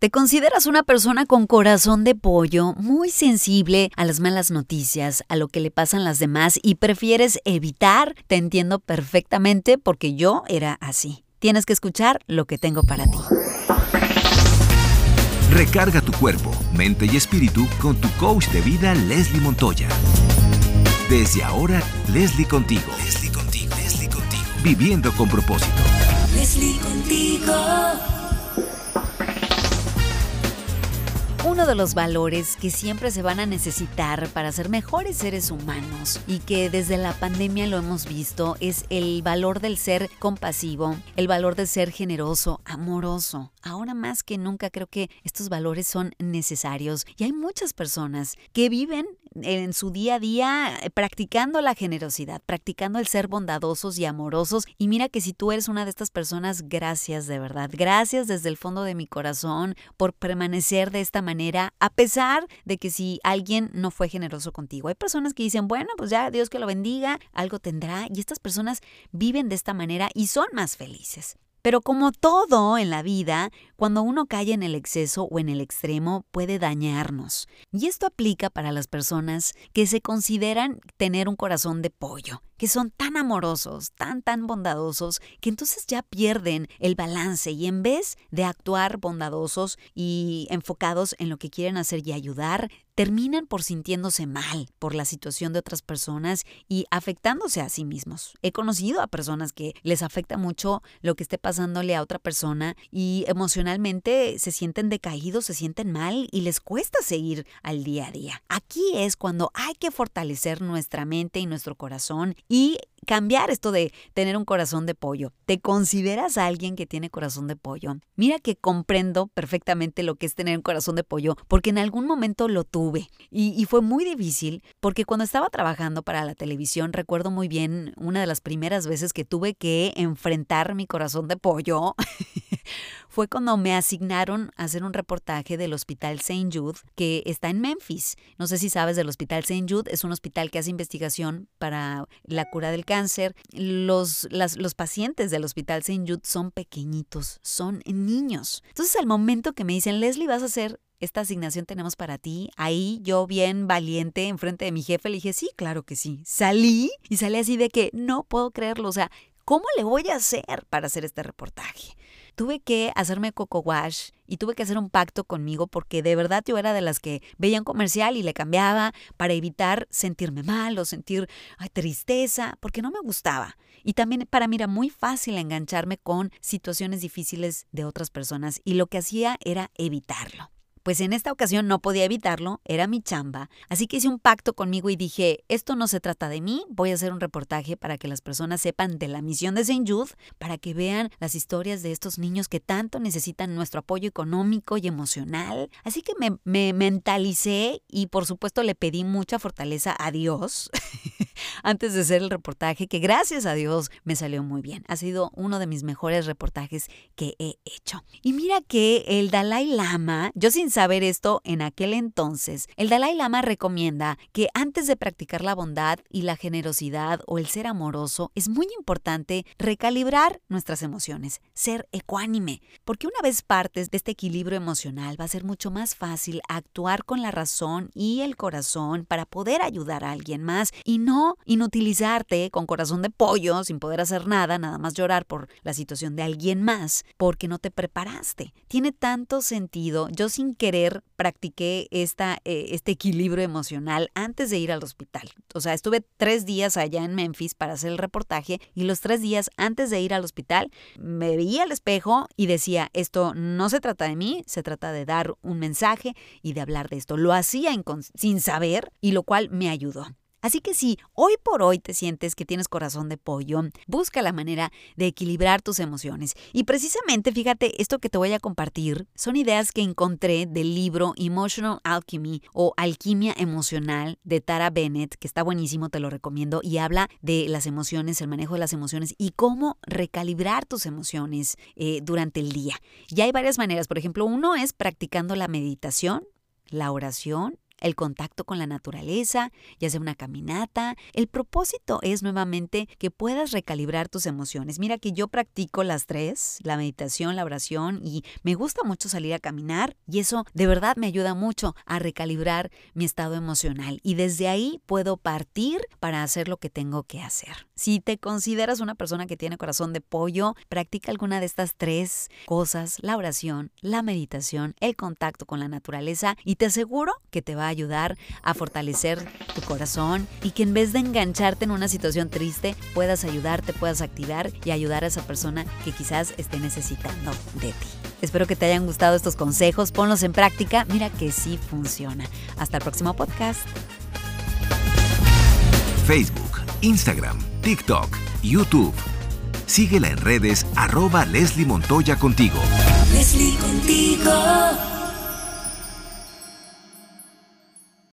¿Te consideras una persona con corazón de pollo, muy sensible a las malas noticias, a lo que le pasan las demás y prefieres evitar? Te entiendo perfectamente porque yo era así. Tienes que escuchar lo que tengo para ti. Recarga tu cuerpo, mente y espíritu con tu coach de vida Leslie Montoya. Desde ahora, Leslie contigo. Leslie contigo. Leslie contigo. Viviendo con propósito. Leslie contigo. Uno de los valores que siempre se van a necesitar para ser mejores seres humanos y que desde la pandemia lo hemos visto es el valor del ser compasivo, el valor de ser generoso, amoroso. Ahora más que nunca creo que estos valores son necesarios y hay muchas personas que viven en su día a día eh, practicando la generosidad, practicando el ser bondadosos y amorosos. Y mira que si tú eres una de estas personas, gracias de verdad. Gracias desde el fondo de mi corazón por permanecer de esta manera, a pesar de que si alguien no fue generoso contigo. Hay personas que dicen, bueno, pues ya Dios que lo bendiga, algo tendrá. Y estas personas viven de esta manera y son más felices. Pero como todo en la vida, cuando uno cae en el exceso o en el extremo puede dañarnos. Y esto aplica para las personas que se consideran tener un corazón de pollo, que son tan amorosos, tan, tan bondadosos, que entonces ya pierden el balance y en vez de actuar bondadosos y enfocados en lo que quieren hacer y ayudar, terminan por sintiéndose mal por la situación de otras personas y afectándose a sí mismos. He conocido a personas que les afecta mucho lo que esté pasándole a otra persona y emocionalmente se sienten decaídos, se sienten mal y les cuesta seguir al día a día. Aquí es cuando hay que fortalecer nuestra mente y nuestro corazón y cambiar esto de tener un corazón de pollo. ¿Te consideras alguien que tiene corazón de pollo? Mira que comprendo perfectamente lo que es tener un corazón de pollo, porque en algún momento lo tuve y, fue muy difícil, porque cuando estaba trabajando para la televisión, recuerdo muy bien una de las primeras veces que tuve que enfrentar mi corazón de pollo. fue cuando me asignaron a hacer un reportaje del Hospital St. Jude, que está en Memphis. No sé si sabes del Hospital St. Jude, es un hospital que hace investigación para la cura del cáncer. Los, los pacientes del Hospital St. Jude son pequeñitos, son niños. Entonces, al momento que me dicen, Leslie, vas a hacer esta asignación tenemos para ti. Ahí yo bien valiente enfrente de mi jefe le dije, sí, claro que sí. Salí y salí así de que no puedo creerlo. O sea, ¿cómo le voy a hacer para hacer este reportaje? Tuve que hacerme coco wash y tuve que hacer un pacto conmigo porque de verdad yo era de las que veía un comercial y le cambiaba para evitar sentirme mal o sentir tristeza, porque no me gustaba. Y también para mí era muy fácil engancharme con situaciones difíciles de otras personas y lo que hacía era evitarlo. Pues en esta ocasión no podía evitarlo, era mi chamba, así que hice un pacto conmigo y dije, esto no se trata de mí, voy a hacer un reportaje para que las personas sepan de la misión de St. Jude, para que vean las historias de estos niños que tanto necesitan nuestro apoyo económico y emocional. Así que me, me mentalicé y por supuesto le pedí mucha fortaleza a Dios antes de hacer el reportaje, que gracias a Dios me salió muy bien. Ha sido uno de mis mejores reportajes que he hecho. Y mira que el Dalai Lama, yo sin saber esto en aquel entonces, el Dalai Lama recomienda que antes de practicar la bondad y la generosidad o el ser amoroso, es muy importante recalibrar nuestras emociones, ser ecuánime, porque una vez partes de este equilibrio emocional va a ser mucho más fácil actuar con la razón y el corazón para poder ayudar a alguien más y no inutilizarte con corazón de pollo sin poder hacer nada, nada más llorar por la situación de alguien más, porque no te preparaste. Tiene tanto sentido. Yo sin querer practiqué esta, eh, este equilibrio emocional antes de ir al hospital. O sea, estuve tres días allá en Memphis para hacer el reportaje y los tres días antes de ir al hospital me veía al espejo y decía, esto no se trata de mí, se trata de dar un mensaje y de hablar de esto. Lo hacía sin saber y lo cual me ayudó. Así que si hoy por hoy te sientes que tienes corazón de pollo, busca la manera de equilibrar tus emociones. Y precisamente, fíjate, esto que te voy a compartir son ideas que encontré del libro Emotional Alchemy o Alquimia Emocional de Tara Bennett, que está buenísimo, te lo recomiendo, y habla de las emociones, el manejo de las emociones y cómo recalibrar tus emociones eh, durante el día. Y hay varias maneras, por ejemplo, uno es practicando la meditación, la oración el contacto con la naturaleza, ya sea una caminata. El propósito es nuevamente que puedas recalibrar tus emociones. Mira que yo practico las tres, la meditación, la oración y me gusta mucho salir a caminar y eso de verdad me ayuda mucho a recalibrar mi estado emocional y desde ahí puedo partir para hacer lo que tengo que hacer. Si te consideras una persona que tiene corazón de pollo, practica alguna de estas tres cosas, la oración, la meditación, el contacto con la naturaleza y te aseguro que te va a ayudar a fortalecer tu corazón y que en vez de engancharte en una situación triste, puedas ayudarte, puedas activar y ayudar a esa persona que quizás esté necesitando de ti. Espero que te hayan gustado estos consejos, ponlos en práctica, mira que sí funciona. Hasta el próximo podcast. Facebook, Instagram, TikTok, YouTube. Síguela en redes arroba Leslie Montoya contigo. Leslie contigo.